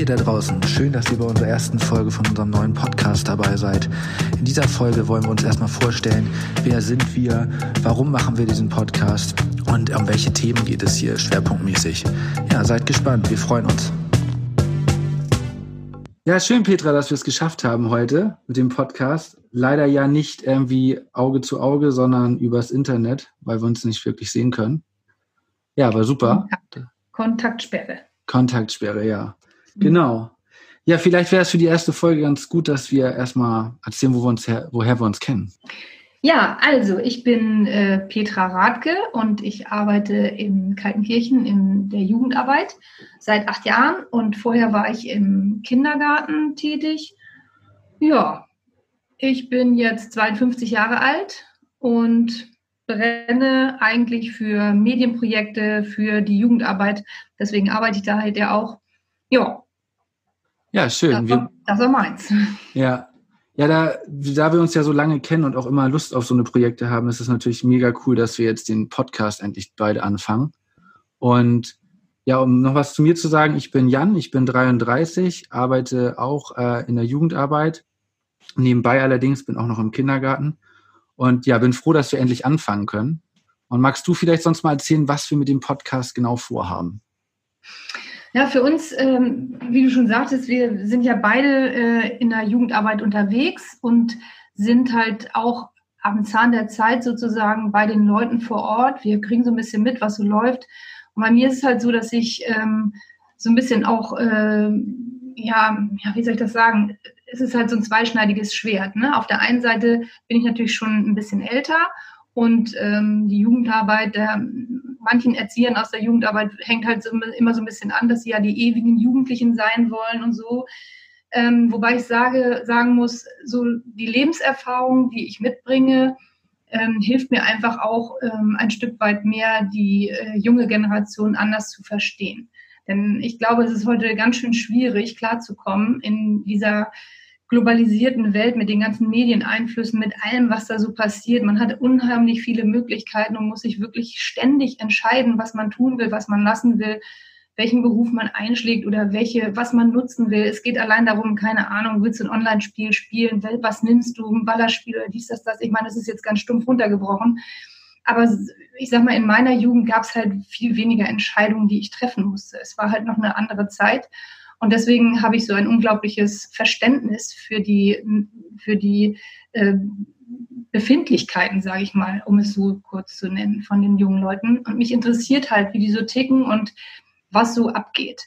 ihr da draußen, schön, dass ihr bei unserer ersten Folge von unserem neuen Podcast dabei seid. In dieser Folge wollen wir uns erstmal vorstellen, wer sind wir, warum machen wir diesen Podcast und um welche Themen geht es hier schwerpunktmäßig. Ja, seid gespannt, wir freuen uns. Ja, schön, Petra, dass wir es geschafft haben heute mit dem Podcast. Leider ja nicht irgendwie Auge zu Auge, sondern übers Internet, weil wir uns nicht wirklich sehen können. Ja, war super. Kontakt. Kontaktsperre. Kontaktsperre, ja. Mhm. Genau. Ja, vielleicht wäre es für die erste Folge ganz gut, dass wir erstmal erzählen, wo wir uns her, woher wir uns kennen. Ja, also ich bin äh, Petra Radke und ich arbeite in Kaltenkirchen in der Jugendarbeit seit acht Jahren und vorher war ich im Kindergarten tätig. Ja, ich bin jetzt 52 Jahre alt und brenne eigentlich für Medienprojekte, für die Jugendarbeit. Deswegen arbeite ich da halt ja auch. Ja. Ja, schön. Das war, das war meins. Ja, ja, da, da wir uns ja so lange kennen und auch immer Lust auf so eine Projekte haben, ist es natürlich mega cool, dass wir jetzt den Podcast endlich beide anfangen. Und ja, um noch was zu mir zu sagen, ich bin Jan, ich bin 33, arbeite auch äh, in der Jugendarbeit. Nebenbei allerdings bin auch noch im Kindergarten. Und ja, bin froh, dass wir endlich anfangen können. Und magst du vielleicht sonst mal erzählen, was wir mit dem Podcast genau vorhaben? Ja, für uns, ähm, wie du schon sagtest, wir sind ja beide äh, in der Jugendarbeit unterwegs und sind halt auch am Zahn der Zeit sozusagen bei den Leuten vor Ort. Wir kriegen so ein bisschen mit, was so läuft. Und bei mir ist es halt so, dass ich ähm, so ein bisschen auch, äh, ja, ja, wie soll ich das sagen? Es ist halt so ein zweischneidiges Schwert. Ne? Auf der einen Seite bin ich natürlich schon ein bisschen älter und ähm, die Jugendarbeit, der, manchen Erziehern aus der Jugendarbeit hängt halt so, immer so ein bisschen an, dass sie ja die ewigen Jugendlichen sein wollen und so. Ähm, wobei ich sage, sagen muss, so die Lebenserfahrung, die ich mitbringe, ähm, hilft mir einfach auch ähm, ein Stück weit mehr, die äh, junge Generation anders zu verstehen. Denn ich glaube, es ist heute ganz schön schwierig, klarzukommen in dieser globalisierten Welt mit den ganzen Medieneinflüssen, mit allem, was da so passiert. Man hat unheimlich viele Möglichkeiten und muss sich wirklich ständig entscheiden, was man tun will, was man lassen will, welchen Beruf man einschlägt oder welche, was man nutzen will. Es geht allein darum, keine Ahnung, willst du ein Online-Spiel spielen, was nimmst du, ein Ballerspiel oder dies, das, das. Ich meine, das ist jetzt ganz stumpf runtergebrochen. Aber ich sag mal, in meiner Jugend gab es halt viel weniger Entscheidungen, die ich treffen musste. Es war halt noch eine andere Zeit. Und deswegen habe ich so ein unglaubliches Verständnis für die, für die äh, Befindlichkeiten, sage ich mal, um es so kurz zu nennen, von den jungen Leuten. Und mich interessiert halt, wie die so ticken und was so abgeht.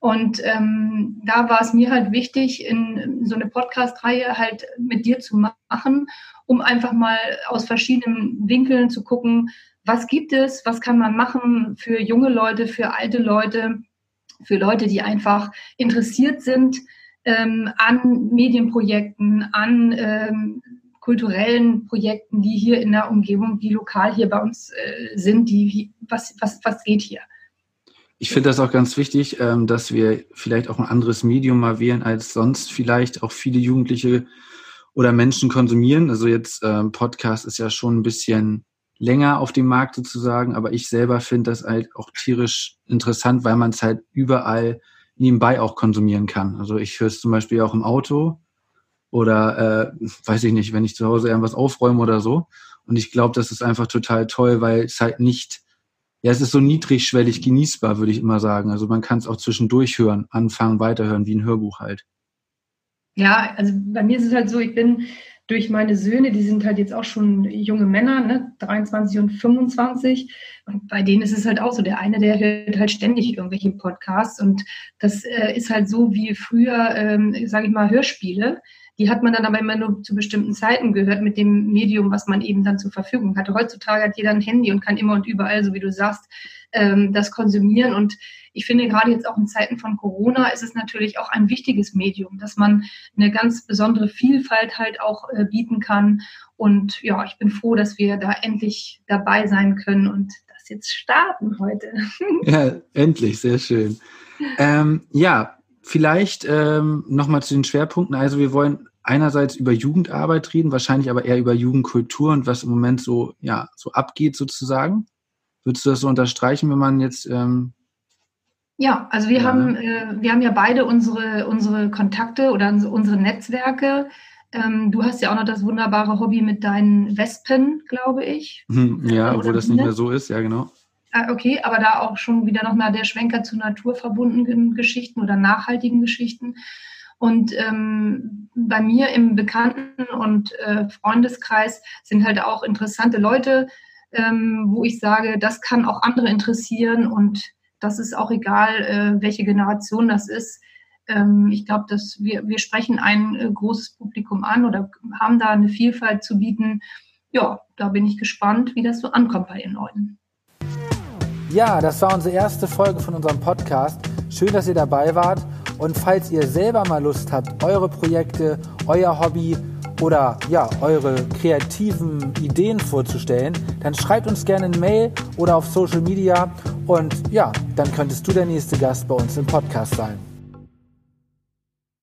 Und ähm, da war es mir halt wichtig, in so eine Podcast-Reihe halt mit dir zu machen, um einfach mal aus verschiedenen Winkeln zu gucken, was gibt es, was kann man machen für junge Leute, für alte Leute, für Leute, die einfach interessiert sind ähm, an Medienprojekten, an ähm, kulturellen Projekten, die hier in der Umgebung, die lokal hier bei uns äh, sind, die was, was, was geht hier. Ich finde das auch ganz wichtig, ähm, dass wir vielleicht auch ein anderes Medium mal wählen, als sonst vielleicht auch viele Jugendliche oder Menschen konsumieren. Also jetzt ähm, Podcast ist ja schon ein bisschen länger auf dem Markt sozusagen, aber ich selber finde das halt auch tierisch interessant, weil man es halt überall nebenbei auch konsumieren kann. Also ich höre es zum Beispiel auch im Auto oder äh, weiß ich nicht, wenn ich zu Hause irgendwas aufräume oder so. Und ich glaube, das ist einfach total toll, weil es halt nicht, ja, es ist so niedrigschwellig genießbar, würde ich immer sagen. Also man kann es auch zwischendurch hören, anfangen, weiterhören, wie ein Hörbuch halt. Ja, also bei mir ist es halt so, ich bin durch meine Söhne, die sind halt jetzt auch schon junge Männer, ne, 23 und 25. Und bei denen ist es halt auch so, der eine, der hört halt ständig irgendwelche Podcasts. Und das äh, ist halt so wie früher, ähm, sage ich mal, Hörspiele. Die hat man dann aber immer nur zu bestimmten Zeiten gehört mit dem Medium, was man eben dann zur Verfügung hatte. Heutzutage hat jeder ein Handy und kann immer und überall, so wie du sagst, ähm, das konsumieren. Und ich finde, gerade jetzt auch in Zeiten von Corona ist es natürlich auch ein wichtiges Medium, dass man eine ganz besondere Vielfalt halt auch äh, bieten kann. Und ja, ich bin froh, dass wir da endlich dabei sein können und das jetzt starten heute. Ja, endlich, sehr schön. Ähm, ja, vielleicht ähm, nochmal zu den Schwerpunkten. Also wir wollen einerseits über Jugendarbeit reden, wahrscheinlich aber eher über Jugendkultur und was im Moment so, ja, so abgeht sozusagen. Würdest du das so unterstreichen, wenn man jetzt ähm, Ja, also wir ja. haben äh, wir haben ja beide unsere unsere Kontakte oder unsere Netzwerke. Ähm, du hast ja auch noch das wunderbare Hobby mit deinen Wespen, glaube ich. Hm, ja, obwohl das nicht mehr so ist, ja genau. Ah, okay, aber da auch schon wieder nochmal der Schwenker zu naturverbundenen Geschichten oder nachhaltigen Geschichten. Und ähm, bei mir im Bekannten- und äh, Freundeskreis sind halt auch interessante Leute, ähm, wo ich sage, das kann auch andere interessieren und das ist auch egal, äh, welche Generation das ist. Ähm, ich glaube, dass wir, wir sprechen ein äh, großes Publikum an oder haben da eine Vielfalt zu bieten. Ja, da bin ich gespannt, wie das so ankommt bei den Leuten. Ja, das war unsere erste Folge von unserem Podcast. Schön, dass ihr dabei wart. Und falls ihr selber mal Lust habt, eure Projekte, euer Hobby oder ja, eure kreativen Ideen vorzustellen, dann schreibt uns gerne eine Mail oder auf Social Media und ja, dann könntest du der nächste Gast bei uns im Podcast sein.